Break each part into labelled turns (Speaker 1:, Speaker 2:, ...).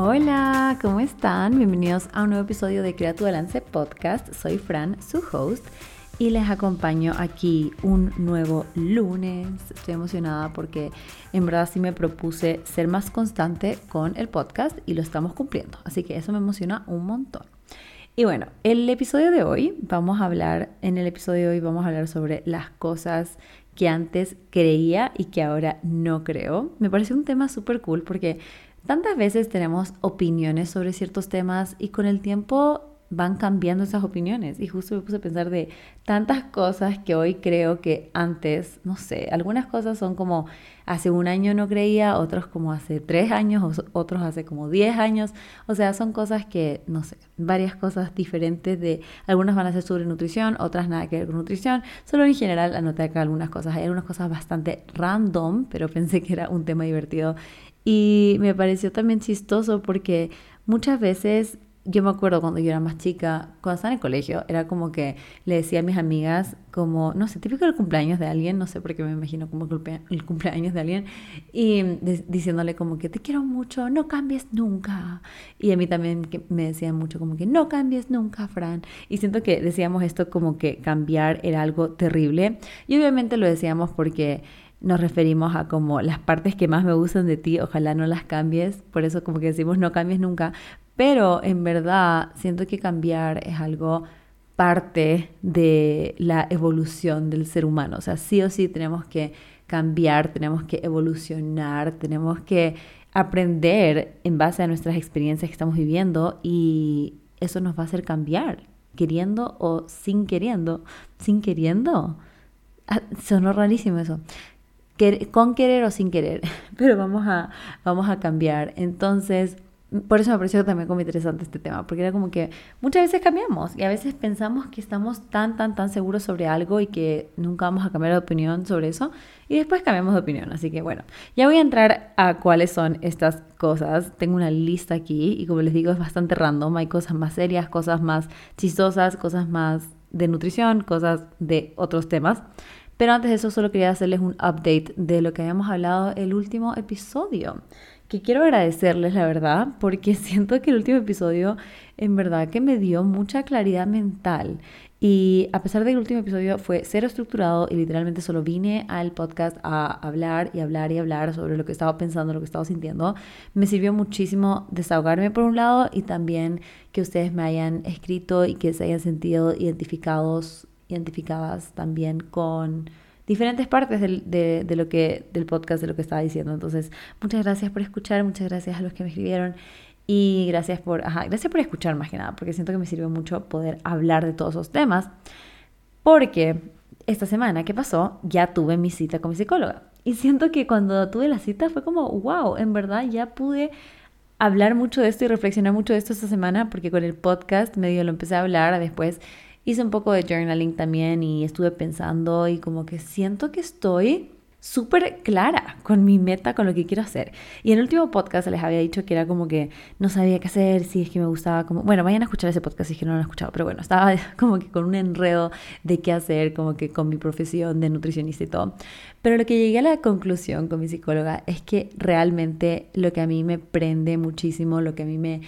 Speaker 1: Hola, ¿cómo están? Bienvenidos a un nuevo episodio de Crea tu Balance Podcast. Soy Fran, su host, y les acompaño aquí un nuevo lunes. Estoy emocionada porque en verdad sí me propuse ser más constante con el podcast y lo estamos cumpliendo. Así que eso me emociona un montón. Y bueno, el episodio de hoy vamos a hablar, en el episodio de hoy vamos a hablar sobre las cosas que antes creía y que ahora no creo. Me parece un tema súper cool porque Tantas veces tenemos opiniones sobre ciertos temas y con el tiempo van cambiando esas opiniones. Y justo me puse a pensar de tantas cosas que hoy creo que antes, no sé, algunas cosas son como hace un año no creía, otros como hace tres años, otros hace como diez años. O sea, son cosas que, no sé, varias cosas diferentes de, algunas van a ser sobre nutrición, otras nada que ver con nutrición. Solo en general anoté acá algunas cosas. Hay algunas cosas bastante random, pero pensé que era un tema divertido y me pareció también chistoso porque muchas veces, yo me acuerdo cuando yo era más chica, cuando estaba en el colegio, era como que le decía a mis amigas, como, no sé, típico del cumpleaños de alguien, no sé por qué me imagino como el cumpleaños de alguien, y diciéndole como que te quiero mucho, no cambies nunca. Y a mí también me decían mucho como que no cambies nunca, Fran. Y siento que decíamos esto como que cambiar era algo terrible. Y obviamente lo decíamos porque nos referimos a como las partes que más me gustan de ti, ojalá no las cambies, por eso como que decimos no cambies nunca, pero en verdad siento que cambiar es algo parte de la evolución del ser humano, o sea, sí o sí tenemos que cambiar, tenemos que evolucionar, tenemos que aprender en base a nuestras experiencias que estamos viviendo y eso nos va a hacer cambiar, queriendo o sin queriendo, sin queriendo. Ah, sonó rarísimo eso con querer o sin querer, pero vamos a, vamos a cambiar. Entonces, por eso me pareció también como interesante este tema, porque era como que muchas veces cambiamos y a veces pensamos que estamos tan, tan, tan seguros sobre algo y que nunca vamos a cambiar de opinión sobre eso y después cambiamos de opinión. Así que bueno, ya voy a entrar a cuáles son estas cosas. Tengo una lista aquí y como les digo es bastante random. Hay cosas más serias, cosas más chistosas, cosas más de nutrición, cosas de otros temas. Pero antes de eso solo quería hacerles un update de lo que habíamos hablado el último episodio. Que quiero agradecerles, la verdad, porque siento que el último episodio en verdad que me dio mucha claridad mental. Y a pesar de que el último episodio fue cero estructurado y literalmente solo vine al podcast a hablar y hablar y hablar sobre lo que estaba pensando, lo que estaba sintiendo, me sirvió muchísimo desahogarme por un lado y también que ustedes me hayan escrito y que se hayan sentido identificados identificadas también con diferentes partes del, de, de, lo que, del podcast, de lo que estaba diciendo. Entonces, muchas gracias por escuchar, muchas gracias a los que me escribieron y gracias por, ajá, gracias por escuchar más que nada, porque siento que me sirve mucho poder hablar de todos esos temas, porque esta semana que pasó ya tuve mi cita con mi psicóloga. Y siento que cuando tuve la cita fue como, wow, en verdad ya pude hablar mucho de esto y reflexionar mucho de esto esta semana, porque con el podcast medio lo empecé a hablar, después hice un poco de journaling también y estuve pensando y como que siento que estoy súper clara con mi meta, con lo que quiero hacer. Y en el último podcast les había dicho que era como que no sabía qué hacer, si es que me gustaba, como, bueno, vayan a escuchar ese podcast si es que no lo han escuchado, pero bueno, estaba como que con un enredo de qué hacer, como que con mi profesión de nutricionista y todo. Pero lo que llegué a la conclusión con mi psicóloga es que realmente lo que a mí me prende muchísimo, lo que a mí me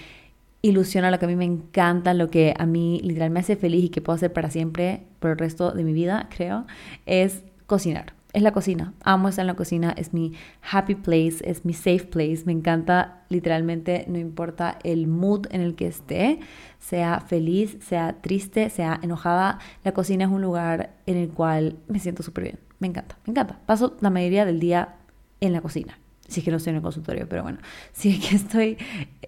Speaker 1: ilusiona, lo que a mí me encanta, lo que a mí literal me hace feliz y que puedo hacer para siempre, por el resto de mi vida, creo, es cocinar. Es la cocina. Amo estar en la cocina. Es mi happy place, es mi safe place. Me encanta literalmente, no importa el mood en el que esté, sea feliz, sea triste, sea enojada. La cocina es un lugar en el cual me siento súper bien. Me encanta, me encanta. Paso la mayoría del día en la cocina si es que no estoy en el consultorio, pero bueno, si es que estoy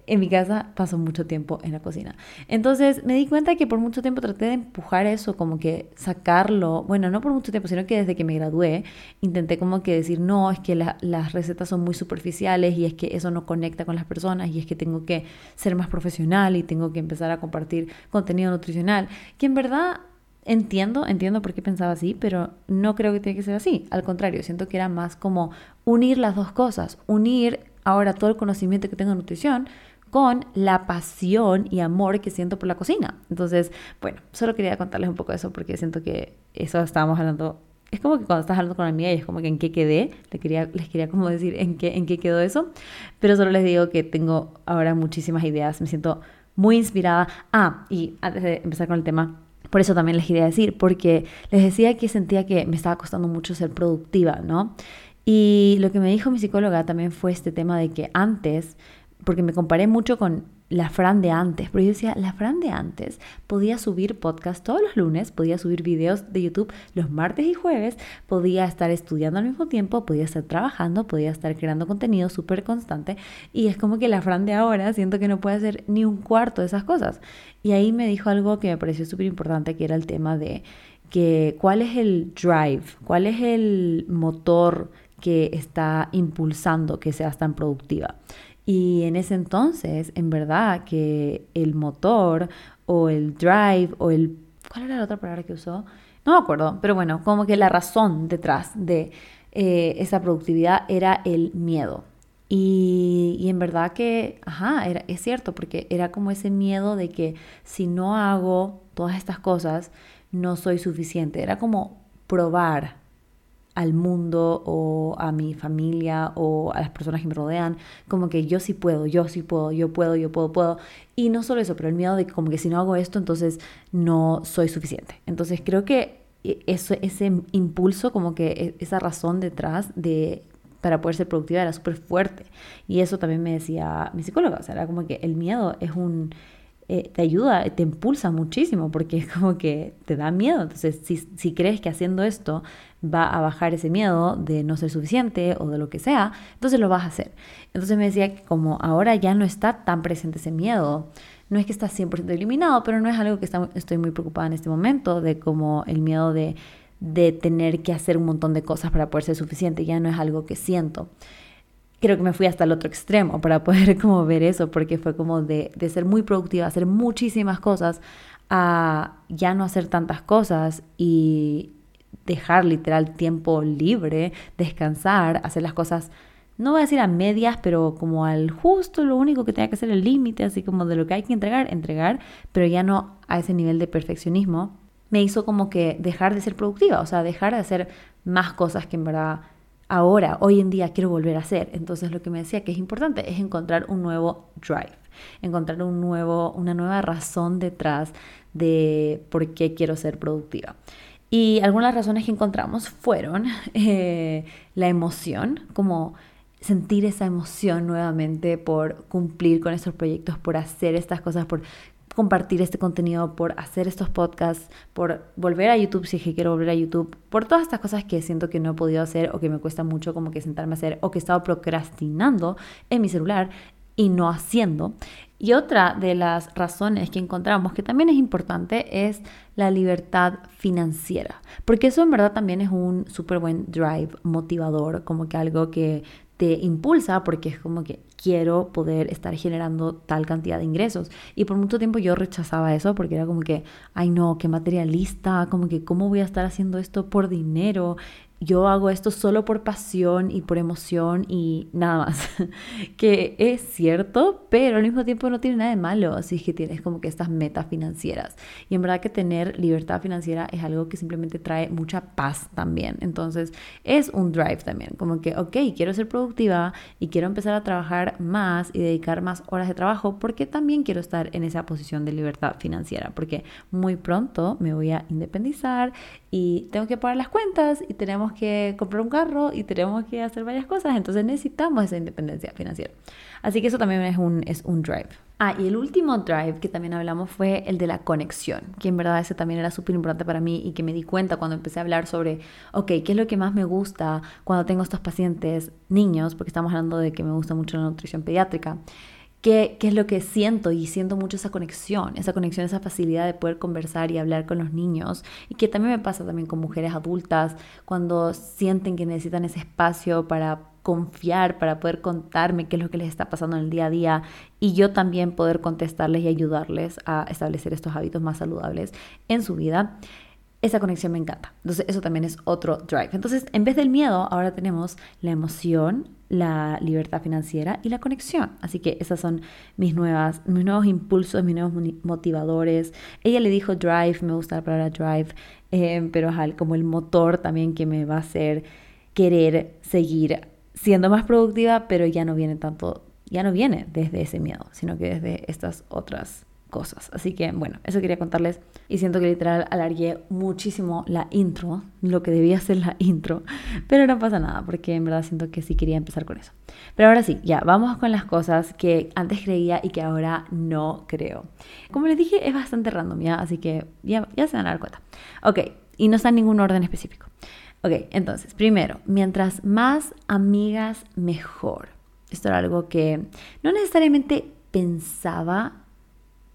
Speaker 1: en mi casa, paso mucho tiempo en la cocina. Entonces me di cuenta que por mucho tiempo traté de empujar eso, como que sacarlo, bueno, no por mucho tiempo, sino que desde que me gradué, intenté como que decir, no, es que las recetas son muy superficiales y es que eso no conecta con las personas y es que tengo que ser más profesional y tengo que empezar a compartir contenido nutricional, que en verdad Entiendo, entiendo por qué pensaba así, pero no creo que tiene que ser así. Al contrario, siento que era más como unir las dos cosas, unir ahora todo el conocimiento que tengo en nutrición con la pasión y amor que siento por la cocina. Entonces, bueno, solo quería contarles un poco de eso porque siento que eso estábamos hablando es como que cuando estás hablando con una amiga y es como que en qué quedé, les quería, les quería como decir en qué, en qué quedó eso, pero solo les digo que tengo ahora muchísimas ideas, me siento muy inspirada. Ah, y antes de empezar con el tema, por eso también les quería decir, porque les decía que sentía que me estaba costando mucho ser productiva, ¿no? Y lo que me dijo mi psicóloga también fue este tema de que antes, porque me comparé mucho con la Fran de antes, pero yo decía, la Fran de antes podía subir podcast todos los lunes, podía subir videos de YouTube los martes y jueves, podía estar estudiando al mismo tiempo, podía estar trabajando, podía estar creando contenido súper constante y es como que la Fran de ahora siento que no puede hacer ni un cuarto de esas cosas. Y ahí me dijo algo que me pareció súper importante, que era el tema de que cuál es el drive, cuál es el motor que está impulsando que seas tan productiva. Y en ese entonces, en verdad, que el motor o el drive o el... ¿Cuál era la otra palabra que usó? No me acuerdo, pero bueno, como que la razón detrás de eh, esa productividad era el miedo. Y, y, en verdad que, ajá, era, es cierto, porque era como ese miedo de que si no hago todas estas cosas, no soy suficiente. Era como probar al mundo o a mi familia o a las personas que me rodean, como que yo sí puedo, yo sí puedo, yo puedo, yo puedo, puedo. Y no solo eso, pero el miedo de como que si no hago esto, entonces no soy suficiente. Entonces creo que e, eso, ese impulso, como que e, esa razón detrás de para poder ser productiva era súper fuerte. Y eso también me decía mi psicóloga, o sea, era como que el miedo es un eh, te ayuda, te impulsa muchísimo porque es como que te da miedo. Entonces, si, crees que haciendo esto va a bajar ese miedo de no ser suficiente o de lo que sea, entonces lo vas a hacer. Entonces me decía que como ahora ya no está tan presente ese miedo, no es que está 100% eliminado, pero no es algo que estoy muy preocupada en este momento, de como el miedo de tener que hacer un montón de cosas para poder ser suficiente, ya no es algo que siento creo que me fui hasta el otro extremo para poder como ver eso, porque fue como de, de ser muy productiva, hacer muchísimas cosas, a ya no hacer tantas cosas y dejar literal tiempo libre, descansar, hacer las cosas, no voy a decir a medias, pero como al justo, lo único que tenía que hacer el límite, así como de lo que hay que entregar, entregar, pero ya no a ese nivel de perfeccionismo, me hizo como que dejar de ser productiva, o sea, dejar de hacer más cosas que en verdad ahora, hoy en día quiero volver a hacer. Entonces lo que me decía que es importante es encontrar un nuevo drive, encontrar un nuevo, una nueva razón detrás de por qué quiero ser productiva. Y algunas razones que encontramos fueron eh, la emoción, como sentir esa emoción nuevamente por cumplir con estos proyectos, por hacer estas cosas, por compartir este contenido, por hacer estos podcasts, por volver a YouTube si es que quiero volver a YouTube, por todas estas cosas que siento que no he podido hacer o que me cuesta mucho como que sentarme a hacer o que he estado procrastinando en mi celular y no haciendo. Y otra de las razones que encontramos que también es importante es la libertad financiera, porque eso en verdad también es un súper buen drive motivador, como que algo que te impulsa porque es como que quiero poder estar generando tal cantidad de ingresos. Y por mucho tiempo yo rechazaba eso porque era como que, ay no, qué materialista, como que cómo voy a estar haciendo esto por dinero yo hago esto solo por pasión y por emoción y nada más. que es cierto, pero al mismo tiempo no tiene nada de malo, así que tienes como que estas metas financieras. Y en verdad que tener libertad financiera es algo que simplemente trae mucha paz también. Entonces es un drive también, como que, ok, quiero ser productiva y quiero empezar a trabajar más y dedicar más horas de trabajo porque también quiero estar en esa posición de libertad financiera, porque muy pronto me voy a independizar y tengo que pagar las cuentas y tenemos que comprar un carro y tenemos que hacer varias cosas, entonces necesitamos esa independencia financiera. Así que eso también es un, es un drive. Ah, y el último drive que también hablamos fue el de la conexión, que en verdad ese también era súper importante para mí y que me di cuenta cuando empecé a hablar sobre, ok, ¿qué es lo que más me gusta cuando tengo estos pacientes niños? Porque estamos hablando de que me gusta mucho la nutrición pediátrica. ¿Qué, ¿Qué, es lo que siento? Y siento mucho esa conexión, esa conexión, esa facilidad de poder conversar y hablar con los niños. Y que también me pasa también con mujeres adultas, cuando sienten que necesitan ese espacio para confiar, para poder contarme qué es lo que les está pasando en el día a día y yo también poder contestarles y ayudarles a establecer estos hábitos más saludables en su vida esa conexión me encanta. Entonces eso también es otro drive. Entonces en vez del miedo ahora tenemos la emoción, la libertad financiera y la conexión. Así que esas son mis, nuevas, mis nuevos impulsos, mis nuevos motivadores. Ella le dijo drive, me gusta la palabra drive. eh, pero como el motor también que me va a hacer querer seguir siendo más productiva, pero ya no viene tanto, ya no viene desde ese miedo, sino que desde estas otras cosas. Así que bueno, eso quería contarles y siento que literal alargué muchísimo la intro, lo que debía ser la intro, pero no pasa nada porque en verdad siento que sí quería empezar con eso. Pero ahora sí, ya, vamos con las cosas que antes creía y que ahora no creo. Como les dije, es bastante random, ¿ya? Así que ya, ya se van a dar cuenta. Ok, y no está en ningún orden específico. Ok, entonces, primero, mientras más amigas, mejor. Esto era algo que no necesariamente pensaba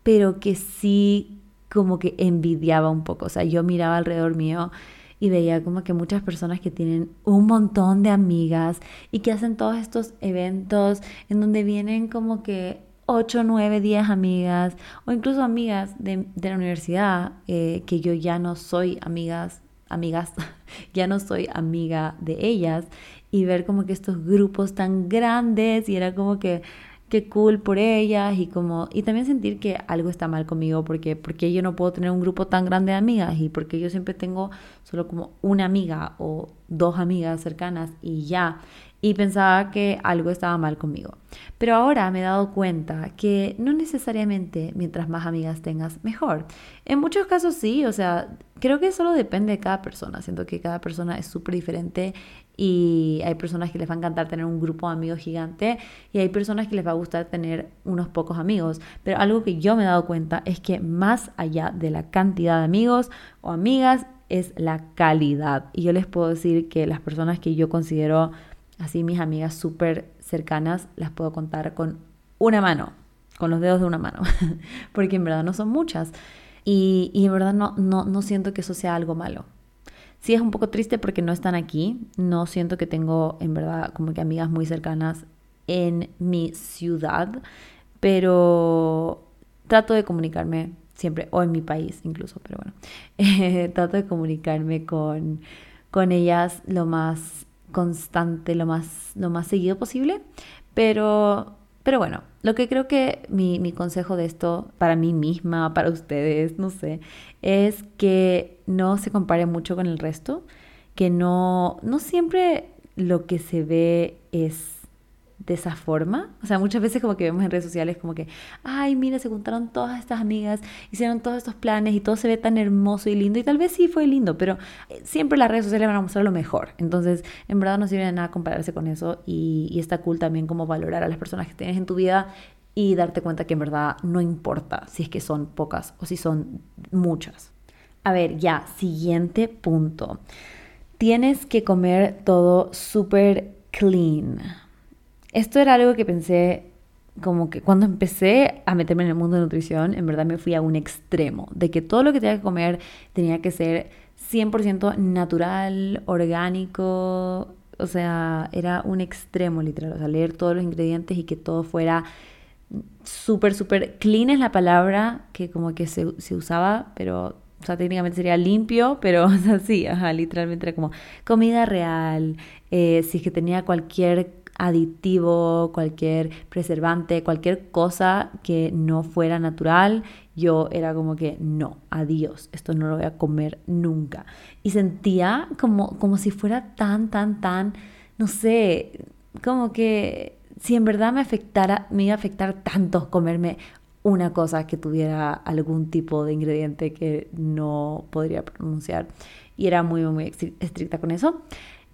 Speaker 1: pero que sí como que envidiaba un poco. O sea, yo miraba alrededor mío y veía como que muchas personas que tienen un montón de amigas y que hacen todos estos eventos en donde vienen como que 8, 9, 10 amigas o incluso amigas de, la universidad eh, que yo ya no soy amigas, amigas, ya no soy amiga de ellas y ver como que estos grupos tan grandes y era como que qué cool por ellas y como y también sentir que algo está mal conmigo porque porque yo no puedo tener un grupo tan grande de amigas y porque yo siempre tengo solo como una amiga o dos amigas cercanas y ya y pensaba que algo estaba mal conmigo. Pero ahora me he dado cuenta que no necesariamente mientras más amigas tengas, mejor. En muchos casos sí, o sea, creo que solo depende de cada persona. Siento que cada persona es súper diferente y hay personas que les va a encantar tener un grupo de amigos gigante y hay personas que les va a gustar tener unos pocos amigos. Pero algo que yo me he dado cuenta es que más allá de la cantidad de amigos o amigas es la calidad. Y yo les puedo decir que las personas que yo considero así mis amigas súper cercanas las puedo contar con una mano, con los dedos de una mano, porque en verdad no son muchas. Y, y en verdad no, no, no siento que eso sea algo malo. Sí es un poco triste porque no están aquí. No siento que tengo en verdad como que amigas muy cercanas en mi ciudad, pero trato de comunicarme siempre, o en mi país incluso, pero bueno, eh, trato de comunicarme con, con ellas lo más constante, lo más, lo más seguido posible, pero, pero bueno, lo que creo que mi, mi consejo de esto para mí misma, para ustedes, no sé, es que no se compare mucho con el resto, que no, no siempre lo que se ve es de esa forma. O sea, muchas veces como que vemos en redes sociales como que, ay, mira, se juntaron todas estas amigas, hicieron todos estos planes y todo se ve tan hermoso y lindo. Y tal vez sí fue lindo, pero eh, siempre las redes sociales van a mostrar lo mejor. Entonces, en verdad no sirve de nada compararse con eso y, está cool también como valorar a las personas que tienes en tu vida y darte cuenta que en verdad no importa si es que son pocas o si son muchas. A ver, ya, siguiente punto. Tienes que comer todo súper clean. Esto era algo que pensé como que cuando empecé a meterme en el mundo de nutrición, en verdad me fui a un extremo, de que todo lo que tenía que comer tenía que ser 100% natural, orgánico, o sea, era un extremo literal, o sea, leer todos los ingredientes y que todo fuera súper, súper clean es la palabra que como que se, se usaba, pero o sea, técnicamente sería limpio, pero o sea, ajá, literalmente era como comida real, eh, si es que tenía cualquier aditivo, cualquier preservante, cualquier cosa que no fuera natural, yo era como que no, adiós, esto no lo voy a comer nunca. Y sentía como, como si fuera tan, tan, tan, no sé, como que si en verdad me afectara, me iba a afectar tanto comerme una cosa que tuviera algún tipo de ingrediente que no podría pronunciar. Y era muy, muy estricta con eso.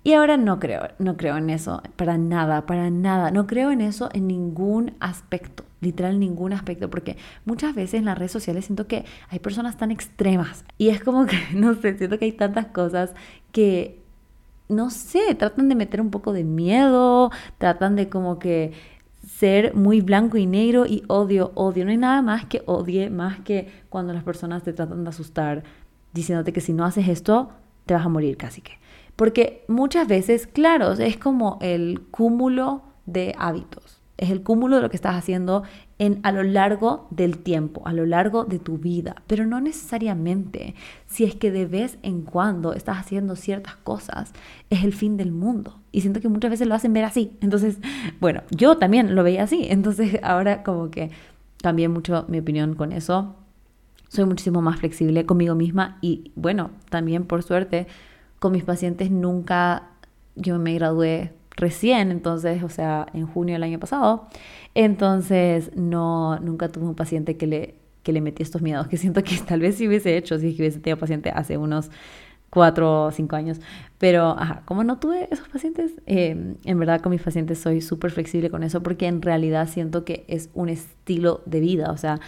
Speaker 1: Y ahora no creo, no creo en eso, para nada, para nada. No creo en eso en ningún aspecto, literal ningún aspecto, porque muchas veces en las redes sociales siento que hay personas tan extremas y es como que, no sé, siento que hay tantas cosas que, no sé, tratan de meter un poco de miedo, tratan de como que ser muy blanco y negro y odio, odio. No hay nada más que odie, más que cuando las personas te tratan de asustar diciéndote que si no haces esto, te vas a morir casi que. Porque muchas veces, claro, es como el cúmulo de hábitos, es el cúmulo de lo que estás haciendo en, a lo largo del tiempo, a lo largo de tu vida, pero no necesariamente si es que de vez en cuando estás haciendo ciertas cosas, es el fin del mundo. Y siento que muchas veces lo hacen ver así. Entonces, bueno, yo también lo veía así. Entonces, ahora como que cambié mucho mi opinión con eso soy muchísimo más flexible conmigo misma y bueno, también por suerte con mis pacientes nunca, yo me gradué recién, entonces, o sea, en junio del año pasado, entonces no, nunca tuve un paciente que le, que le metí estos miedos, que siento que tal vez si hubiese hecho, si hubiese tenido paciente hace unos cuatro o cinco años. Pero, ajá, como no tuve esos pacientes, em, en verdad con mis pacientes soy súper flexible con eso porque en realidad siento que es un estilo de vida. O sea,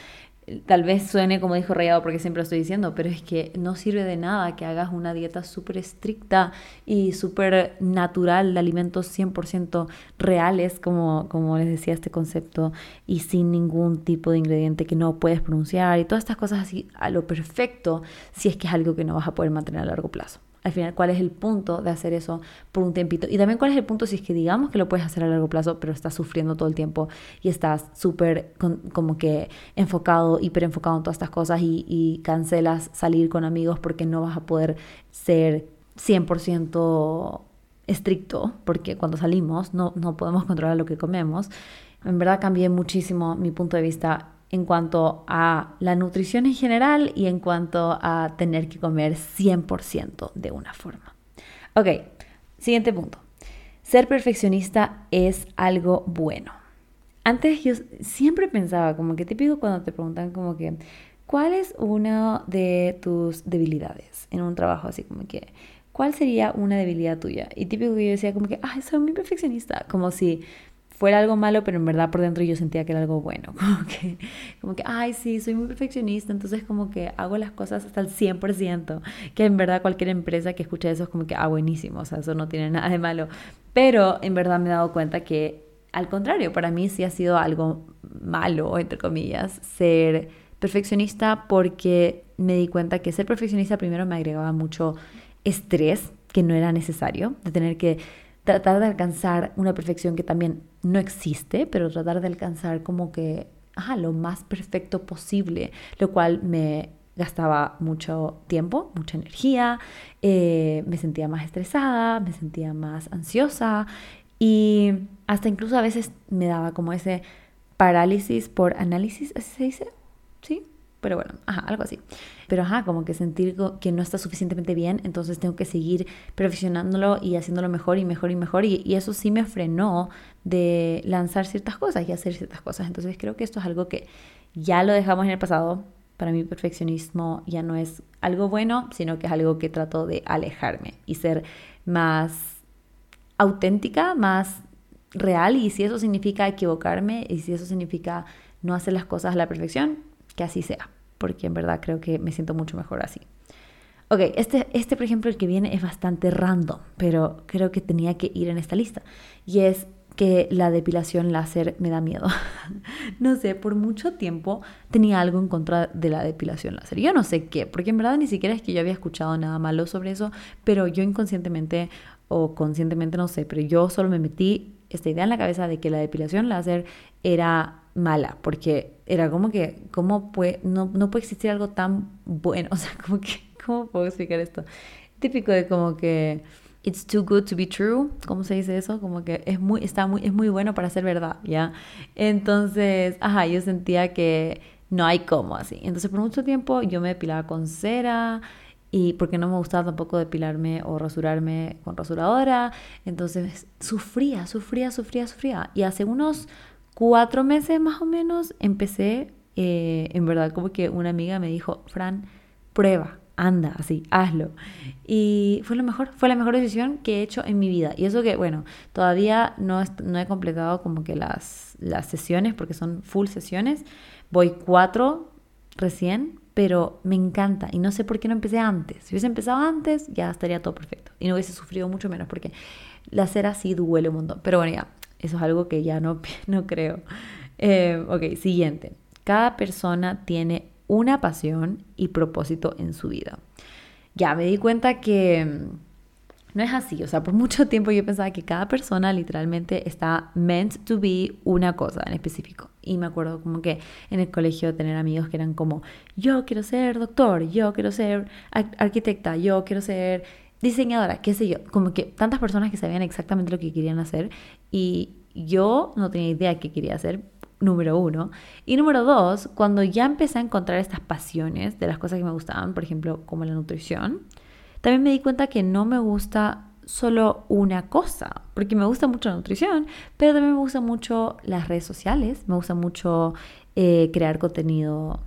Speaker 1: tal vez suene como dijo Rayado porque siempre lo estoy diciendo, pero es que no sirve de nada que hagas una dieta súper estricta y súper natural de alimentos 100% reales, como, como les decía este concepto, y sin ningún tipo de ingrediente que no puedes pronunciar y todas estas cosas así a lo perfecto si es que es algo que no vas a poder mantener a largo plazo al final cuál es el punto de hacer eso por un tiempito. Y también cuál es el punto si es que digamos que lo puedes hacer a largo plazo, pero estás sufriendo todo el tiempo y estás súper como que enfocado, hiper enfocado en todas estas cosas y, y cancelas salir con amigos porque no vas a poder ser 100% estricto, porque cuando salimos no, no podemos controlar lo que comemos. En verdad cambié muchísimo mi punto de vista en cuanto a la nutrición en general y en cuanto a tener que comer 100% de una forma. Ok, siguiente punto. Ser perfeccionista es algo bueno. Antes yo siempre pensaba, como que típico cuando te preguntan como que, ¿cuál es una de tus debilidades en un trabajo así como que, ¿cuál sería una debilidad tuya? Y típico que yo decía como que, ay, soy muy perfeccionista, como si fuera algo malo, pero en verdad por dentro yo sentía que era algo bueno. Como que, como que, ay, sí, soy muy perfeccionista, entonces como que hago las cosas hasta el 100%, que en verdad cualquier empresa que escuche eso es como que, ah, buenísimo, o sea, eso no tiene nada de malo. Pero en verdad me he dado cuenta que, al contrario, para mí sí ha sido algo malo, entre comillas, ser perfeccionista porque me di cuenta que ser perfeccionista primero me agregaba mucho estrés que no era necesario, de tener que tratar de alcanzar una perfección que también no existe, pero tratar de alcanzar como que lo más perfecto posible, lo cual me gastaba mucho tiempo, mucha energía, eh, me sentía más estresada, me sentía más ansiosa y hasta incluso a veces me daba como ese parálisis por análisis, así se dice, ¿sí? Pero bueno, ajá, algo así. Pero ajá, como que sentir que no está suficientemente bien, entonces tengo que seguir perfeccionándolo y haciéndolo mejor y mejor y mejor. Y, eso sí me frenó de lanzar ciertas cosas y hacer ciertas cosas. Entonces creo que esto es algo que ya lo dejamos en el pasado. Para mí perfeccionismo ya no es algo bueno, sino que es algo que trato de alejarme y ser más auténtica, más real. Y si eso significa equivocarme y si eso significa no hacer las cosas a la perfección, que así sea, porque en verdad creo que me siento mucho mejor así. Ok, este, este por ejemplo el que viene es bastante random, pero creo que tenía que ir en esta lista. Y es que la depilación láser me da miedo. no sé, por mucho tiempo tenía algo en contra de la depilación láser. Yo no sé qué, porque en verdad ni siquiera es que yo había escuchado nada malo sobre eso, pero yo inconscientemente o conscientemente no sé, pero yo solo me metí esta idea en la cabeza de que la depilación láser era mala, porque era como que, ¿cómo puede, no, no puede existir algo tan bueno? O sea, como que, ¿cómo puedo explicar esto? Típico de como que, it's too good to be true, ¿cómo se dice eso? Como que es muy, está muy, es muy bueno para ser verdad, ¿ya? Entonces, ajá, yo sentía que no hay cómo así. Entonces, por mucho tiempo yo me depilaba con cera, y porque no me gustaba tampoco depilarme o rasurarme con rasuradora. Entonces sufría, sufría, sufría, sufría. Y hace unos cuatro meses más o menos empecé, eh, en verdad, como que una amiga me dijo, Fran, prueba, anda, así, hazlo. Y fue lo mejor, fue la mejor decisión que he hecho en mi vida. Y eso que, bueno, todavía no, no he completado como que las, las sesiones, porque son full sesiones. Voy cuatro recién, pero me encanta y no sé por qué no empecé antes. Si hubiese empezado antes, ya estaría todo perfecto y no hubiese sufrido mucho menos porque la cera sí duele un montón. Pero bueno, ya, eso es algo que ya no, no creo. Eh, ok, siguiente. Cada persona tiene una pasión y propósito en su vida. Ya me di cuenta que no es así, o sea, por mucho tiempo yo pensaba que cada persona literalmente está meant to be una cosa en específico. Y me acuerdo como que en el colegio tener amigos que eran como, yo quiero ser doctor, yo quiero ser arquitecta, yo quiero ser diseñadora, qué sé yo, como que tantas personas que sabían exactamente lo que querían hacer y yo no tenía idea qué quería hacer número uno. Y número dos, cuando ya empecé a encontrar estas pasiones de las cosas que me gustaban, por ejemplo, como la nutrición, también me di cuenta que no me gusta solo una cosa, porque me gusta mucho la nutrición, pero también me gusta mucho las redes sociales, me gusta mucho eh, crear contenido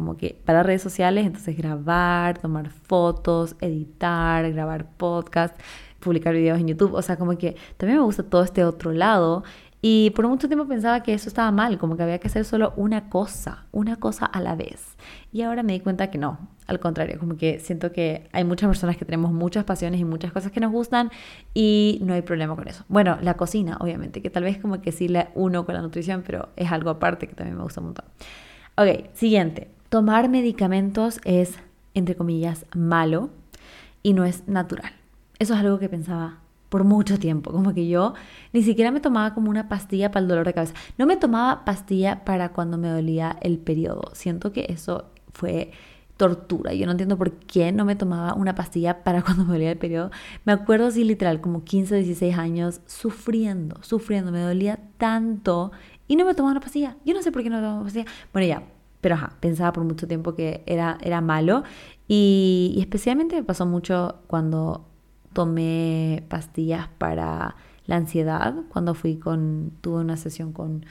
Speaker 1: como que para redes sociales, entonces grabar, tomar fotos, editar, grabar podcast, publicar videos en YouTube, o sea, como que también me gusta todo este otro lado y por mucho tiempo pensaba que eso estaba mal, como que había que hacer solo una cosa, una cosa a la vez. Y ahora me di cuenta que no, al contrario, como que siento que hay muchas personas que tenemos muchas pasiones y muchas cosas que nos gustan y no hay problema con eso. Bueno, la cocina, obviamente, que tal vez como que sí la uno con la nutrición, pero es algo aparte que también me gusta un montón. Ok, siguiente. Tomar medicamentos es, entre comillas, malo y no es natural. Eso es algo que pensaba por mucho tiempo. Como que yo ni siquiera me tomaba como una pastilla para el dolor de cabeza. No me tomaba pastilla para cuando me dolía el periodo. Siento que eso fue tortura. Yo no entiendo por qué no me tomaba una pastilla para cuando me dolía el periodo. Me acuerdo así literal, como 15, 16 años, sufriendo, sufriendo. Me dolía tanto y no me tomaba una pastilla. Yo no sé por qué no me tomaba una pastilla. Bueno, ya, pero ajá, pensaba por mucho tiempo que era, era malo. Y, especialmente me pasó mucho cuando tomé pastillas para la ansiedad cuando fui con, tuve una sesión con,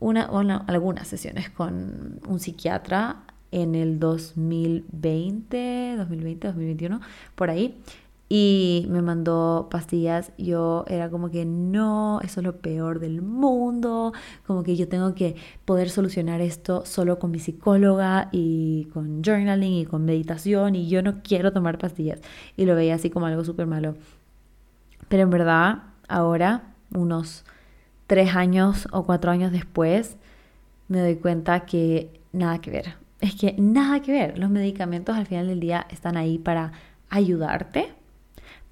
Speaker 1: una, o algunas sesiones con un psiquiatra en el 2020, 2020, 2021, por ahí y me mandó pastillas. Yo era como que no, eso es lo peor del mundo, como que yo tengo que poder solucionar esto solo con mi psicóloga y con journaling y con meditación y yo no quiero tomar pastillas. Y lo veía así como algo súper malo. Pero en verdad, ahora, unos tres años o cuatro años después, me doy cuenta que nada que ver. Es que nada que ver. Los medicamentos al final del día están ahí para ayudarte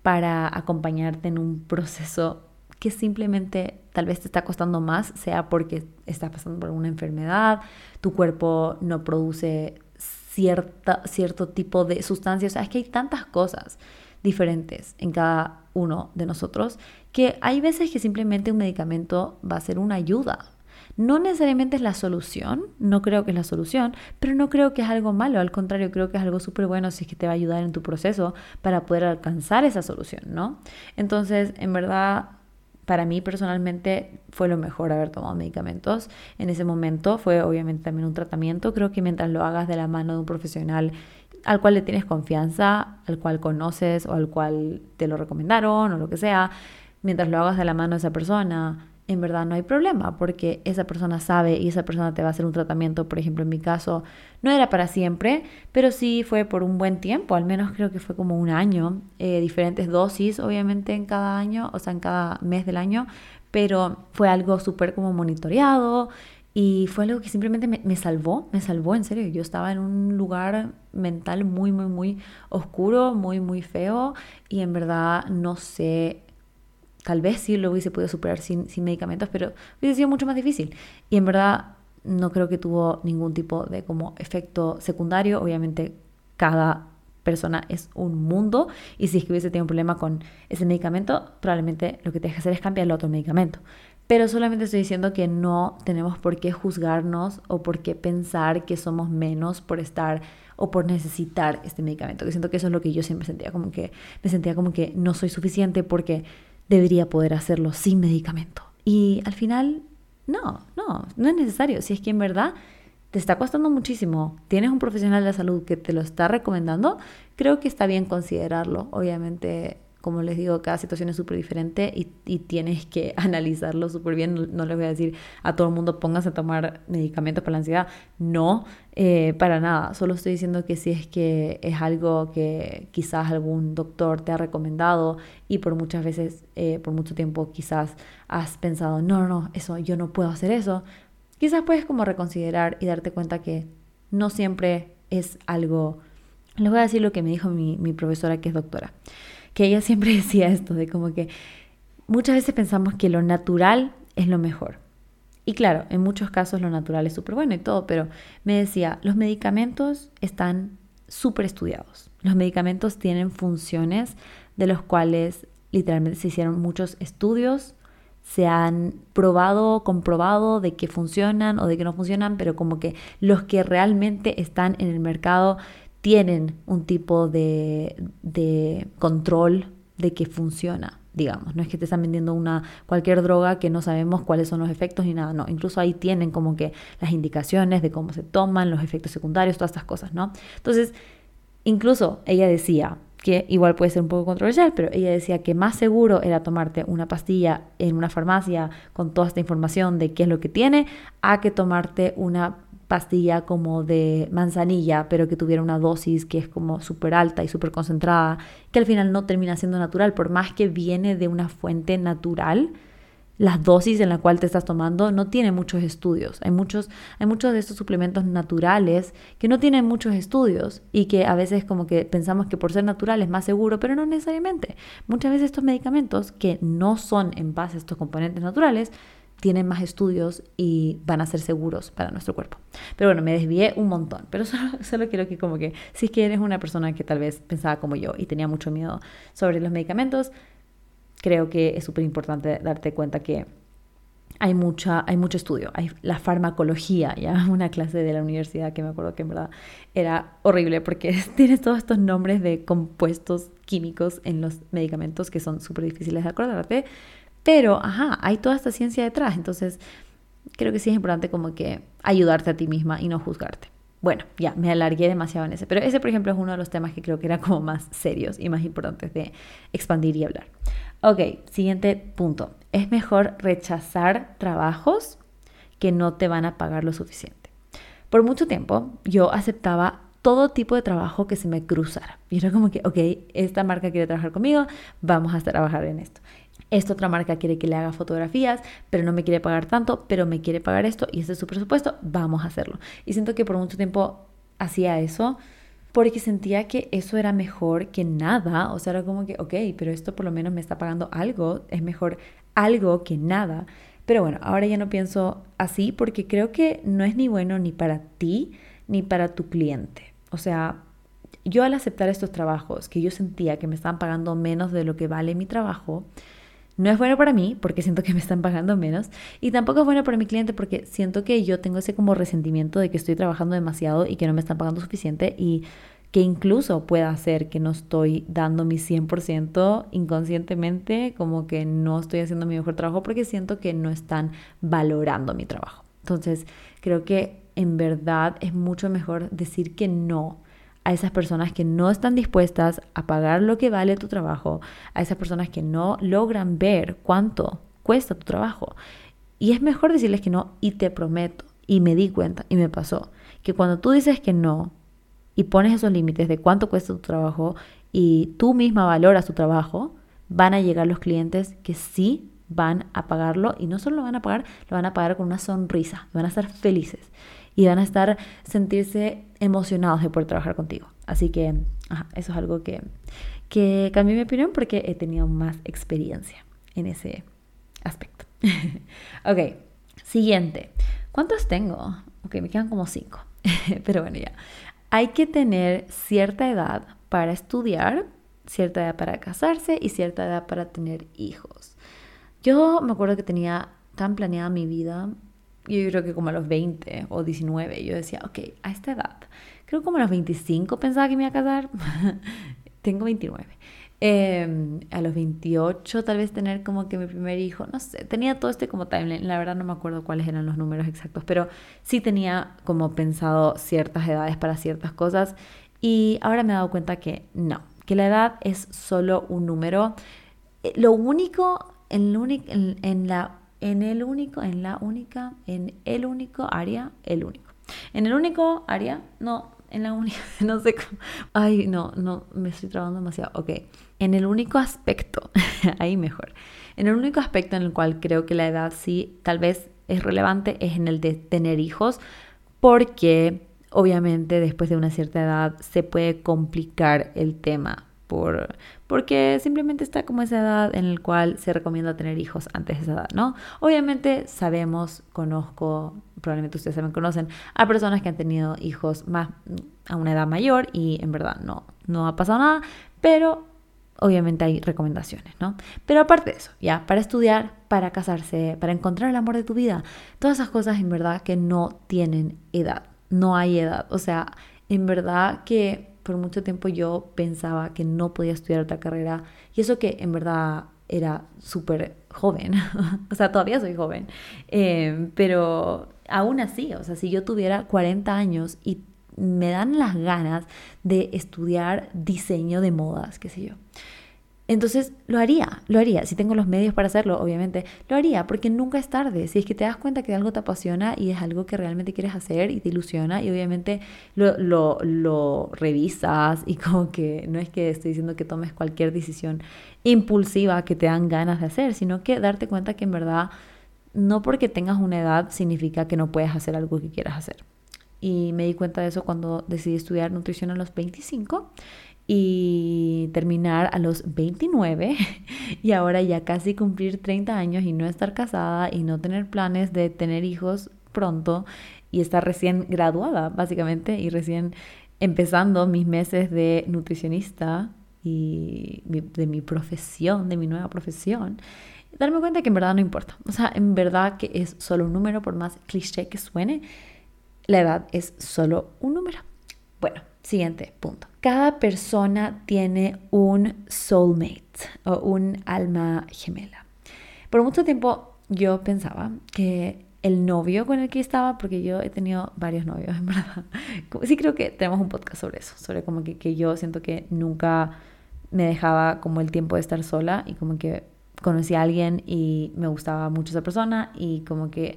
Speaker 1: para acompañarte en un proceso que simplemente tal vez te está costando más, sea porque estás pasando por una enfermedad, tu cuerpo no produce cierta, cierto tipo de sustancias, o sea, es que hay tantas cosas diferentes en cada uno de nosotros que hay veces que simplemente un medicamento va a ser una ayuda, no necesariamente es la solución, no creo que es la solución, pero no creo que es algo malo, al contrario, creo que es algo súper bueno si es que te va a ayudar en tu proceso para poder alcanzar esa solución, ¿no? Entonces, en verdad, para mí personalmente fue lo mejor haber tomado medicamentos. En ese momento fue obviamente también un tratamiento. Creo que mientras lo hagas de la mano de un profesional al cual le tienes confianza, al cual conoces o al cual te lo recomendaron o lo que sea, mientras lo hagas de la mano de esa persona, en verdad no hay problema porque esa persona sabe y esa persona te va a hacer un tratamiento, por ejemplo, en mi caso, no era para siempre, pero sí fue por un buen tiempo, al menos creo que fue como un año, eh, diferentes dosis obviamente en cada año, o sea, en cada mes del año, pero fue algo súper como monitoreado y fue algo que simplemente me, me, salvó, me salvó en serio, yo estaba en un lugar mental muy, muy, muy oscuro, muy, muy feo y en verdad no sé tal vez sí lo hubiese podido superar sin, sin medicamentos, pero hubiese sido mucho más difícil. Y en verdad no creo que tuvo ningún tipo de como efecto secundario. Obviamente cada persona es un mundo y si es que hubiese tenido un problema con ese medicamento, probablemente lo que tienes que hacer es cambiar el otro medicamento. Pero solamente estoy diciendo que no tenemos por qué juzgarnos o por qué pensar que somos menos por estar o por necesitar este medicamento. Que siento que eso es lo que yo siempre sentía, como que me sentía como que no soy suficiente porque debería poder hacerlo sin medicamento. Y al final, no, no, no es necesario. Si es que en verdad te está costando muchísimo, tienes un profesional de la salud que te lo está recomendando, creo que está bien considerarlo. Obviamente como les digo, cada situación es súper diferente y, tienes que analizarlo súper bien. No les voy a decir a todo el mundo pónganse a tomar medicamentos para la ansiedad. No, eh, para nada. Solo estoy diciendo que si es que es algo que quizás algún doctor te ha recomendado y por muchas veces, eh, por mucho tiempo quizás has pensado, no, no, no, eso, yo no puedo hacer eso. Quizás puedes como reconsiderar y darte cuenta que no siempre es algo... Les voy a decir lo que me dijo mi, mi profesora que es doctora que ella siempre decía esto, de como que muchas veces pensamos que lo natural es lo mejor. Y claro, en muchos casos lo natural es súper bueno y todo, pero me decía, los medicamentos están súper estudiados. Los medicamentos tienen funciones de los cuales literalmente se hicieron muchos estudios se han probado, comprobado de que funcionan o de que no funcionan, pero como que los que realmente están en el mercado tienen un tipo de, de control de que funciona, digamos. No es que te están vendiendo una cualquier droga que no sabemos cuáles son los efectos ni nada, no. Incluso ahí tienen como que las indicaciones de cómo se toman, los efectos secundarios, todas estas cosas, ¿no? Entonces, incluso ella decía que igual puede ser un poco controversial, pero ella decía que más seguro era tomarte una pastilla en una farmacia con toda esta información de qué es lo que tiene, a que tomarte una pastilla como de manzanilla, pero que tuviera una dosis que es como súper alta y súper concentrada, que al final no termina siendo natural, por más que viene de una fuente natural, las dosis en la cual te estás tomando no tiene muchos estudios. Hay muchos, hay muchos de estos suplementos naturales que no tienen muchos estudios y que a veces como que pensamos que por ser natural es más seguro, pero no necesariamente. Muchas veces estos medicamentos que no son en base a estos componentes naturales tienen más estudios y van a ser seguros para nuestro cuerpo. Pero bueno, me desvié un montón, pero solo, quiero que como que si es que eres una persona que tal vez pensaba como yo y tenía mucho miedo sobre los medicamentos, creo que es súper importante darte cuenta que hay, mucha, hay mucho estudio, hay la farmacología, ya una clase de la universidad que me acuerdo que en verdad era horrible porque tienes todos estos nombres de compuestos químicos en los medicamentos que son súper difíciles de acordarte, pero, ajá, hay toda esta ciencia detrás, entonces creo que sí es importante como que ayudarte a ti misma y no juzgarte. Bueno, ya, me alargué demasiado en ese, pero ese, por ejemplo, es uno de los temas que creo que eran como más serios y más importantes de expandir y hablar. Ok, siguiente punto. Es mejor rechazar trabajos que no te van a pagar lo suficiente. Por mucho tiempo yo aceptaba todo tipo de trabajo que se me cruzara. Y era como que, ok, esta marca quiere trabajar conmigo, vamos a trabajar en esto. Esta otra marca quiere que le haga fotografías, pero no me quiere pagar tanto, pero me quiere pagar esto y este es su presupuesto, vamos a hacerlo. Y siento que por mucho tiempo hacía eso porque sentía que eso era mejor que nada. O sea, era como que, ok, pero esto por lo menos me está pagando algo, es mejor algo que nada. Pero bueno, ahora ya no pienso así porque creo que no es ni bueno ni para ti ni para tu cliente. O sea, yo al aceptar estos trabajos que yo sentía que me estaban pagando menos de lo que vale mi trabajo, no es bueno para mí porque siento que me están pagando menos y tampoco es bueno para mi cliente porque siento que yo tengo ese como resentimiento de que estoy trabajando demasiado y que no me están pagando suficiente y que incluso pueda hacer que no estoy dando mi 100% inconscientemente, como que no estoy haciendo mi mejor trabajo porque siento que no están valorando mi trabajo. Entonces, creo que en verdad es mucho mejor decir que no a esas personas que no están dispuestas a pagar lo que vale tu trabajo, a esas personas que no logran ver cuánto cuesta tu trabajo. Y es mejor decirles que no y te prometo, y me di cuenta, y me pasó, que cuando tú dices que no y pones esos límites de cuánto cuesta tu trabajo y tú misma valoras tu trabajo, van a llegar los clientes que sí van a pagarlo y no solo lo van a pagar, lo van a pagar con una sonrisa, van a estar felices y van a estar sentirse emocionados de poder trabajar contigo. Así que eso es algo que, que cambió mi opinión porque he tenido más experiencia en ese aspecto. ok, siguiente. ¿Cuántos tengo? Ok, me quedan como cinco. Pero bueno, ya. Hay que tener cierta edad para estudiar, cierta edad para casarse y cierta edad para tener hijos. Yo me acuerdo que tenía tan planeada mi vida yo creo que como a los 20 o 19, yo decía, ok, a esta edad, creo como a los 25 pensaba que me iba a casar, tengo 29. Em, a los 28 tal vez tener como que mi primer hijo, no sé, tenía todo este como timeline, la verdad no me acuerdo cuáles eran los números exactos, pero sí tenía como pensado ciertas edades para ciertas cosas y ahora me he dado cuenta que no, que la edad es solo un número. Eh, lo único, en, en, en la en el único, en la única, en el único área, el único. En el único área, no, en la única, no sé cómo. Ay, no, no, me estoy trabando demasiado. Ok, en el único aspecto, ahí mejor. En el único aspecto en el cual creo que la edad sí tal vez es relevante es en el de tener hijos, porque obviamente después de una cierta edad se puede complicar el tema por, porque simplemente está como esa edad en la cual se recomienda tener hijos antes de esa edad, ¿no? Obviamente sabemos, conozco, probablemente ustedes también conocen a personas que han tenido hijos más a una edad mayor y en verdad no, no ha pasado nada, pero obviamente hay recomendaciones, ¿no? Pero aparte de eso, ya, para estudiar, para casarse, para encontrar el amor de tu vida, todas esas cosas en verdad que no tienen edad, no hay edad. O sea, en verdad que por mucho tiempo yo pensaba que no podía estudiar otra carrera y eso que en verdad era súper joven, o sea, todavía soy joven, eh, pero aún así, o sea, si yo tuviera 40 años y me dan las ganas de estudiar diseño de modas, qué sé yo. Entonces lo haría, lo haría. Si tengo los medios para hacerlo, obviamente, lo haría porque nunca es tarde. Si es que te das cuenta que algo te apasiona y es algo que realmente quieres hacer y te ilusiona y obviamente lo, lo, revisas y como que no es que estoy diciendo que tomes cualquier decisión impulsiva que te dan ganas de hacer, sino que darte cuenta que en verdad no porque tengas una edad significa que no puedes hacer algo que quieras hacer. Y me di cuenta de eso cuando decidí estudiar nutrición a los 25 y terminar a los 29 y ahora ya casi cumplir 30 años y no estar casada y no tener planes de tener hijos pronto y estar recién graduada básicamente y recién empezando mis meses de nutricionista y de mi profesión, de mi nueva profesión, darme cuenta que en verdad no importa. O sea, en verdad que es solo un número, por más cliché que suene, la edad es solo un número. Bueno, Siguiente punto. Cada persona tiene un soulmate o un alma gemela. Por mucho tiempo yo pensaba que el novio con el que estaba, porque yo he tenido varios novios, en verdad. Sí creo que tenemos un podcast sobre eso, sobre como que, yo siento que nunca me dejaba como el tiempo de estar sola y como que conocí a alguien y me gustaba mucho esa persona y como que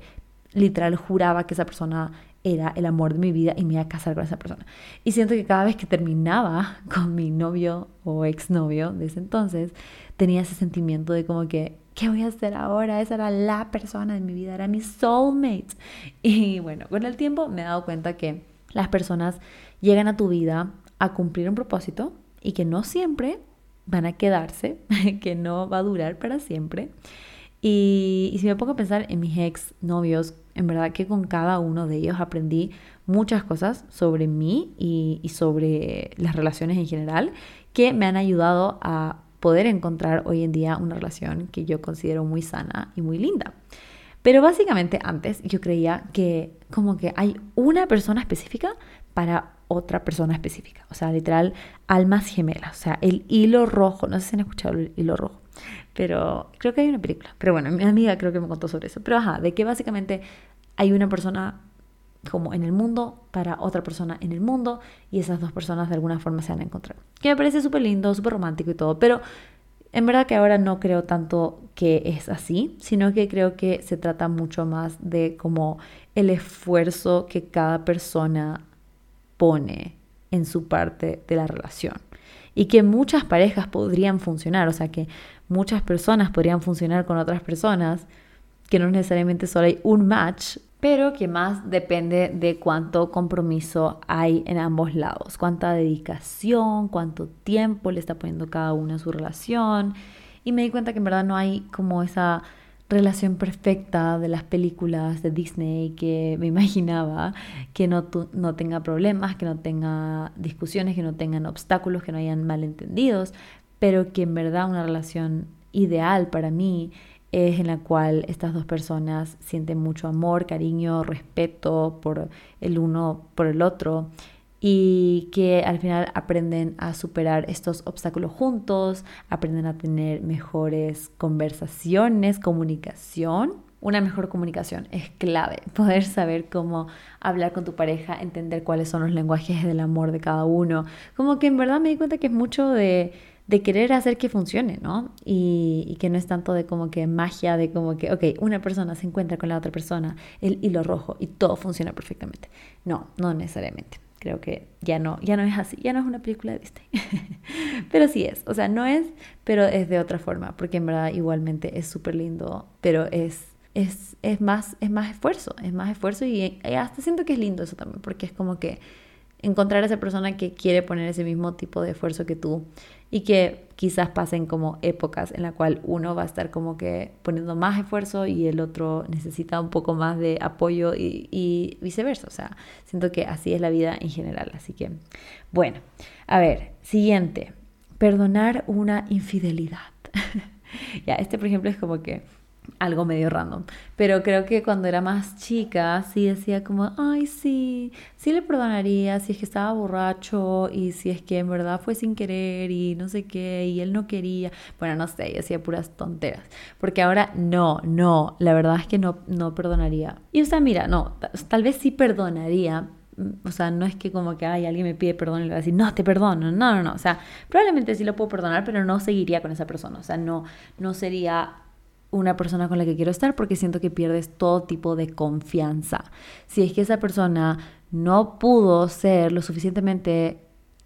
Speaker 1: literal juraba que esa persona era el amor de mi vida y me iba a casar con esa persona. Y siento que cada vez que terminaba con mi novio o exnovio de ese entonces, tenía ese sentimiento de como que, ¿qué voy a hacer ahora? Esa era la persona de mi vida, era mi soulmate. Y bueno, con el tiempo me he dado cuenta que las personas llegan a tu vida a cumplir un propósito y que no siempre van a quedarse, que no va a durar para siempre. Y, y si me pongo a pensar en mis ex novios, en verdad que con cada uno de ellos aprendí muchas cosas sobre mí y, sobre las relaciones en general que me han ayudado a poder encontrar hoy en día una relación que yo considero muy sana y muy linda. Pero básicamente antes yo creía que como que hay una persona específica para otra persona específica. O sea, literal, almas gemelas. O sea, el hilo rojo. No sé si han escuchado el hilo rojo. Pero creo que hay una película. Pero bueno, mi amiga creo que me contó sobre eso. Pero ajá, de que básicamente hay una persona como en el mundo para otra persona en el mundo y esas dos personas de alguna forma se van a encontrar. Que me parece súper lindo, súper romántico y todo, pero en verdad que ahora no creo tanto que es así, sino que creo que se trata mucho más de como el esfuerzo que cada persona pone en su parte de la relación. Y que muchas parejas podrían funcionar, o sea que muchas personas podrían funcionar con otras personas, que no necesariamente solo hay un match, pero que más depende de cuánto compromiso hay en ambos lados, cuánta dedicación, cuánto tiempo le está poniendo cada uno a su relación. Y me di cuenta que en verdad no hay como esa relación perfecta de las películas de Disney que me imaginaba, que no, no tenga problemas, que no tenga discusiones, que no tengan obstáculos, que no hayan malentendidos, pero que en verdad una relación ideal para mí es en la cual estas dos personas sienten mucho amor, cariño, respeto por el uno por el otro y que al final aprenden a superar estos obstáculos juntos, aprenden a tener mejores conversaciones, comunicación. Una mejor comunicación es clave, poder saber cómo hablar con tu pareja, entender cuáles son los lenguajes del amor de cada uno. Como que en verdad me di cuenta que es mucho de de querer hacer que funcione, ¿no? Y, que no es tanto de como que magia, de como que, ok, una persona se encuentra con la otra persona, el hilo rojo y todo funciona perfectamente. No, no necesariamente. Creo que ya no, ya no es así, ya no es una película de Disney. pero sí es, o sea, no es, pero es de otra forma, porque en verdad igualmente es súper lindo, pero es, es, es, más, es más esfuerzo, es más esfuerzo y hasta siento que es lindo eso también, porque es como que encontrar a esa persona que quiere poner ese mismo tipo de esfuerzo que tú y que quizás pasen como épocas en la cual uno va a estar como que poniendo más esfuerzo y el otro necesita un poco más de apoyo y, viceversa. O sea, siento que así es la vida en general. Así que, bueno, a ver, siguiente. perdonar una infidelidad. ya, este por ejemplo es como que algo medio random. Pero creo que cuando era más chica, sí decía como, ay, sí, sí le perdonaría si es que estaba borracho y si es que en verdad fue sin querer y no sé qué, y él no quería. Bueno, no sé, y hacía puras tonteras. Porque ahora no, no, la verdad es que no, no perdonaría. Y o sea, mira, no, tal vez sí perdonaría, o sea, no es que como que ay, alguien me pide perdón y le va a decir, no, te perdono. No, no, no. O sea, probablemente sí lo puedo perdonar, pero no seguiría con esa persona. O sea, no, no sería una persona con la que quiero estar porque siento que pierdes todo tipo de confianza. Si es que esa persona no pudo ser lo suficientemente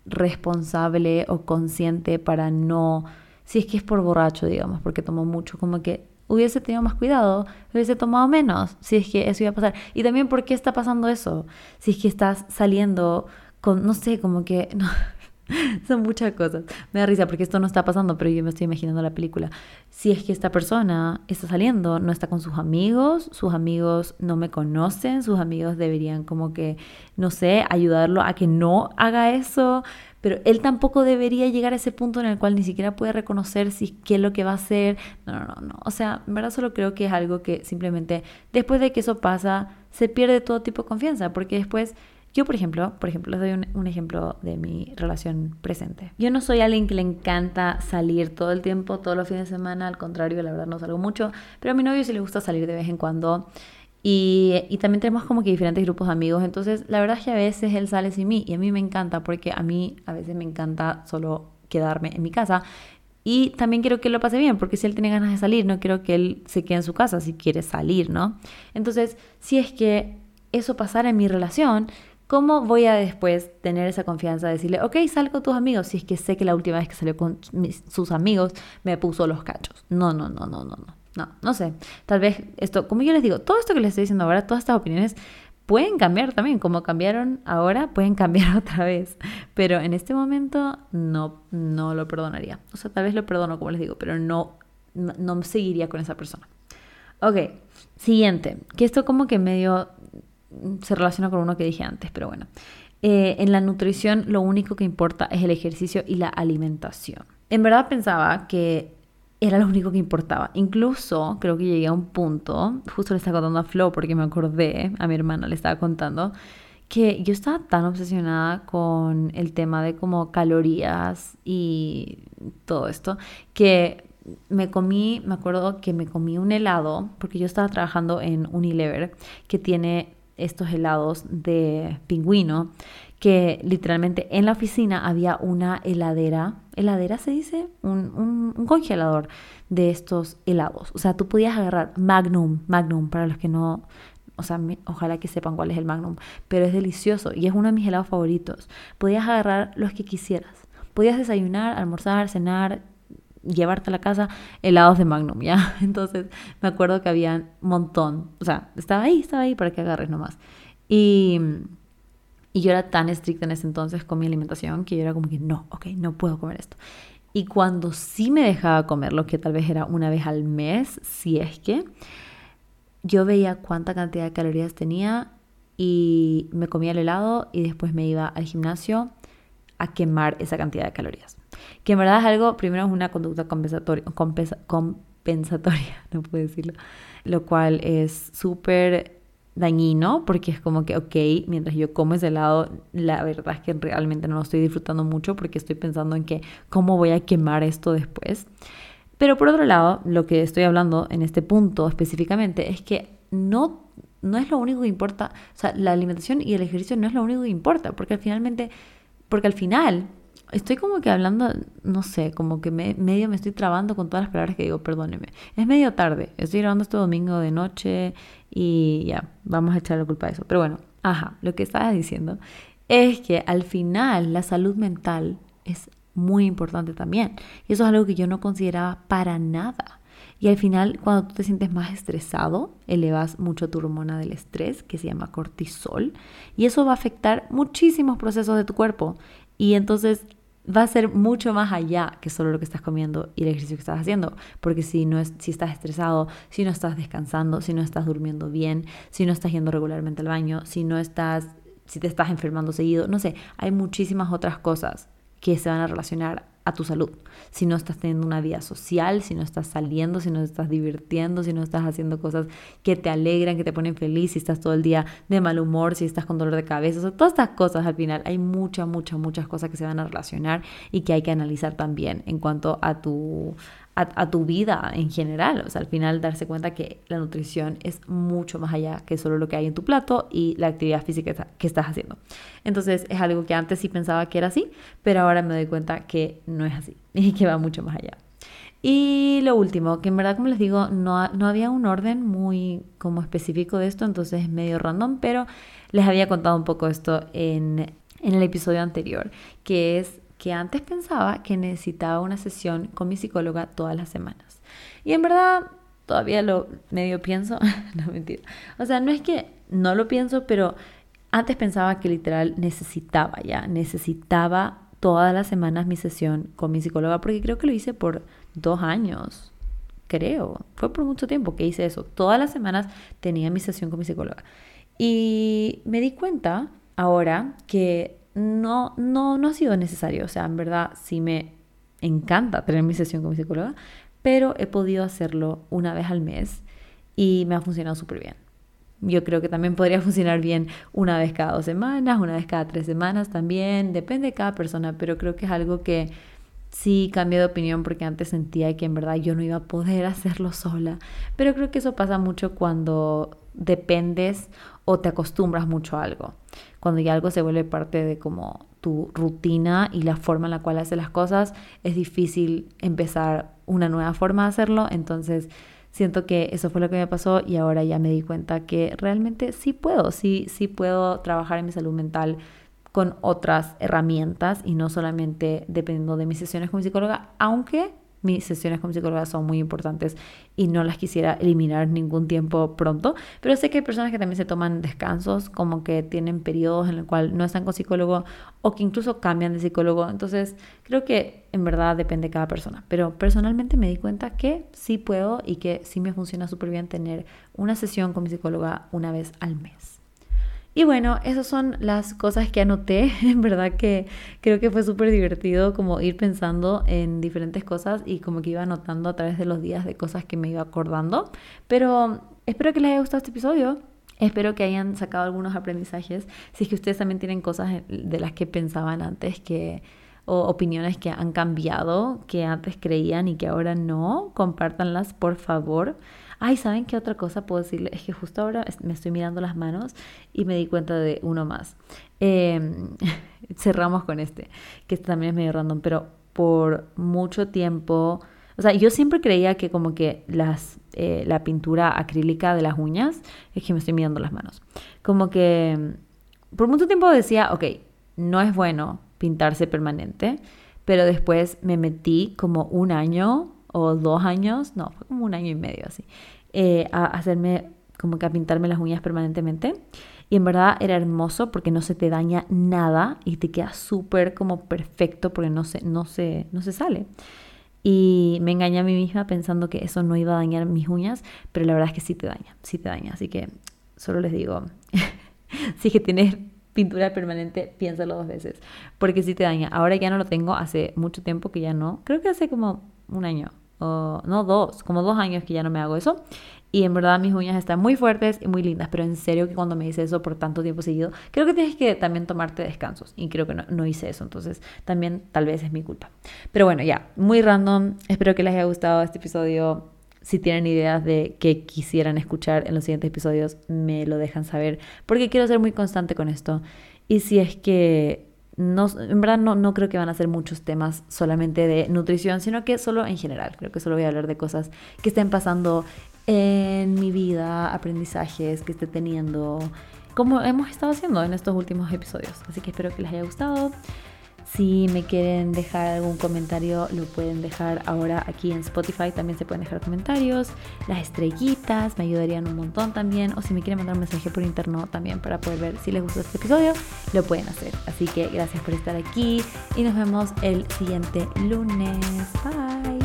Speaker 1: responsable o consciente para no, si es que es por borracho, digamos, porque tomó mucho, como que hubiese tenido más cuidado, hubiese tomado menos, si es que eso iba a pasar. Y también, ¿por qué está pasando eso? Si es que estás saliendo con, no sé, como que... son muchas cosas. Me da risa porque esto no está pasando, pero yo me estoy imaginando la película. Si es que esta persona está saliendo, no está con sus amigos, sus amigos no me conocen, sus amigos deberían como que, no sé, ayudarlo a que no haga eso pero él tampoco debería llegar a ese punto en el cual ni siquiera puede reconocer si qué es lo que va a hacer. No, no, no, no. O sea, en verdad solo creo que es algo que simplemente después de que eso pasa, se pierde todo tipo de confianza, porque después yo, por ejemplo, por ejemplo, les doy un, un, ejemplo de mi relación presente. Yo no soy alguien que le encanta salir todo el tiempo, todos los fines de semana, al contrario, la verdad no salgo mucho, pero a mi novio sí le gusta salir de vez en cuando. Y, y, también tenemos como que diferentes grupos de amigos. Entonces, la verdad es que a veces él sale sin mí y a mí me encanta porque a mí a veces me encanta solo quedarme en mi casa. Y también quiero que lo pase bien porque si él tiene ganas de salir, no quiero que él se quede en su casa si quiere salir, ¿no? Entonces, si es que eso pasara en mi relación, ¿cómo voy a después tener esa confianza de decirle, ok, sal con tus amigos si es que sé que la última vez que salió con sus amigos me puso los cachos? No, no, no, no, no, no. No, no sé. Tal vez esto, como yo les digo, todo esto que les estoy diciendo ahora, todas estas opiniones pueden cambiar también, como cambiaron ahora, pueden cambiar otra vez. Pero en este momento no, no lo perdonaría. O sea, tal vez lo perdono, como les digo, pero no, no, seguiría con esa persona. Ok, siguiente, que esto como que medio se relaciona con uno que dije antes, pero bueno. Eh, en la nutrición lo único que importa es el ejercicio y la alimentación. En verdad pensaba que era lo único que importaba. Incluso creo que llegué a un punto, justo le estaba contando a Flo porque me acordé, a mi hermana le estaba contando, que yo estaba tan obsesionada con el tema de como calorías y todo esto, que me comí, me acuerdo que me comí un helado, porque yo estaba trabajando en Unilever, que tiene estos helados de pingüino, que literalmente en la oficina había una heladera, heladera se dice, un, congelador de estos helados. O sea, tú podías agarrar Magnum, Magnum, para los que no, o sea, ojalá que sepan cuál es el Magnum, pero es delicioso y es uno de mis helados favoritos. Podías agarrar los que quisieras. Podías desayunar, almorzar, cenar, llevarte a la casa helados de Magnum, ¿ya? Entonces me acuerdo que había un montón, o sea, estaba ahí, estaba ahí para que agarres nomás. Y y yo era tan estricta en ese entonces con mi alimentación que yo era como que no, ok, no puedo comer esto. Y cuando sí me dejaba comer, lo que tal vez era una vez al mes, si es que, yo veía cuánta cantidad de calorías tenía y me comía el helado y después me iba al gimnasio a quemar esa cantidad de calorías. Que en verdad es algo, primero es una conducta compensatoria, compensatoria, no puedo decirlo, lo cual es súper dañino porque es como que, ok, mientras yo como ese helado, la verdad es que realmente no lo estoy disfrutando mucho porque estoy pensando en que cómo voy a quemar esto después. Pero por otro lado, lo que estoy hablando en este punto específicamente es que no, no es lo único que importa, o sea, la alimentación y el ejercicio no es lo único que importa, porque al finalmente, porque al final estoy como que hablando, no sé, como que medio me estoy trabando con todas las palabras que digo, perdóneme. Es medio tarde, estoy grabando este domingo de noche y ya, vamos a echar la culpa de eso. Pero bueno, ajá, lo que estaba diciendo es que al final la salud mental es muy importante también. Y eso es algo que yo no consideraba para nada. Y al final, cuando tú te sientes más estresado, elevas mucho tu hormona del estrés, que se llama cortisol, y eso va a afectar muchísimos procesos de tu cuerpo. Y entonces va a ser mucho más allá que solo lo que estás comiendo y el ejercicio que estás haciendo. Porque si, no es, si estás estresado, si no estás descansando, si no estás durmiendo bien, si no estás yendo regularmente al baño, si no estás, si te estás enfermando seguido, no sé, hay muchísimas otras cosas que se van a relacionar a tu salud. Si no estás teniendo una vida social, si no estás saliendo, si no estás divirtiendo, si no estás haciendo cosas que te alegran, que te ponen feliz, si estás todo el día de mal humor, si estás con dolor de cabeza, o sea, todas estas cosas al final hay muchas, muchas, muchas cosas que se van a relacionar y que hay que analizar también en cuanto a tu a, tu vida en general. O sea, al final darse cuenta que la nutrición es mucho más allá que solo lo que hay en tu plato y la actividad física que estás haciendo. Entonces es algo que antes sí pensaba que era así, pero ahora me doy cuenta que no es así y que va mucho más allá. Y lo último, que en verdad, como les digo, no, no había un orden muy como específico de esto, entonces es medio random, pero les había contado un poco esto en, en el episodio anterior, que es que antes pensaba que necesitaba una sesión con mi psicóloga todas las semanas. Y en verdad todavía lo medio pienso, no mentira. O sea, no es que no lo pienso, pero antes pensaba que literal necesitaba ya, necesitaba todas las semanas mi sesión con mi psicóloga, porque creo que lo hice por dos años, creo. Fue por mucho tiempo que hice eso. Todas las semanas tenía mi sesión con mi psicóloga. Y me di cuenta ahora que no, no, no ha sido necesario. O sea, en verdad sí me encanta tener mi sesión con mi psicóloga, pero he podido hacerlo una vez al mes y me ha funcionado súper bien. Yo creo que también podría funcionar bien una vez cada dos semanas, una vez cada tres semanas también, depende de cada persona, pero creo que es algo que sí cambié de opinión porque antes sentía que en verdad yo no iba a poder hacerlo sola, pero creo que eso pasa mucho cuando dependes o te acostumbras mucho a algo. Cuando ya algo se vuelve parte de como tu rutina y la forma en la cual haces las cosas, es difícil empezar una nueva forma de hacerlo. Entonces, siento que eso fue lo que me pasó y ahora ya me di cuenta que realmente sí puedo, sí, sí puedo trabajar en mi salud mental con otras herramientas y no solamente dependiendo de mis sesiones con mi psicóloga, aunque mis sesiones con psicóloga son muy importantes y no las quisiera eliminar ningún tiempo pronto, pero sé que hay personas que también se toman descansos, como que tienen periodos en los cuales no están con psicólogo o que incluso cambian de psicólogo, entonces creo que en verdad depende de cada persona, pero personalmente me di cuenta que sí puedo y que sí me funciona súper bien tener una sesión con mi psicóloga una vez al mes. Y bueno, esas son las cosas que anoté. En verdad que creo que fue súper divertido como ir pensando en diferentes cosas y como que iba anotando a través de los días de cosas que me iba acordando. Pero espero que les haya gustado este episodio. Espero que hayan sacado algunos aprendizajes. Si es que ustedes también tienen cosas de las que pensaban antes que o opiniones que han cambiado, que antes creían y que ahora no, compártanlas por favor. Ay, ¿saben qué otra cosa puedo decirle? Es que justo ahora me estoy mirando las manos y me di cuenta de uno más. Em, cerramos con este, que este también es medio random, pero por mucho tiempo, o sea, yo siempre creía que como que las, eh, la pintura acrílica de las uñas, es que me estoy mirando las manos, como que por mucho tiempo decía, ok, no es bueno pintarse permanente, pero después me metí como un año o dos años, no, fue como un año y medio así, eh, a hacerme como que a pintarme las uñas permanentemente. Y en verdad era hermoso porque no se te daña nada y te queda súper como perfecto porque no se, no, se, no se sale. Y me engañé a mí misma pensando que eso no iba a dañar mis uñas, pero la verdad es que sí te daña, sí te daña. Así que solo les digo, si es que tienes pintura permanente, piénsalo dos veces, porque sí te daña. Ahora ya no lo tengo, hace mucho tiempo que ya no, creo que hace como un año no dos, como dos años que ya no me hago eso. Y en verdad mis uñas están muy fuertes y muy lindas, pero en serio que cuando me hice eso por tanto tiempo seguido, creo que tienes que también tomarte descansos. Y creo que no, no hice eso, entonces también tal vez es mi culpa. Pero bueno, ya, muy random. Espero que les haya gustado este episodio. Si tienen ideas de que quisieran escuchar en los siguientes episodios, me lo dejan saber, porque quiero ser muy constante con esto. Y si es que no, en verdad no, no creo que van a ser muchos temas solamente de nutrición, sino que solo en general. Creo que solo voy a hablar de cosas que estén pasando en mi vida, aprendizajes que esté teniendo, como hemos estado haciendo en estos últimos episodios. Así que espero que les haya gustado. Si me quieren dejar algún comentario, lo pueden dejar ahora aquí en Spotify. También se pueden dejar comentarios. Las estrellitas me ayudarían un montón también. O si me quieren mandar un mensaje por interno también para poder ver si les gustó este episodio, lo pueden hacer. Así que gracias por estar aquí y nos vemos el siguiente lunes. Bye.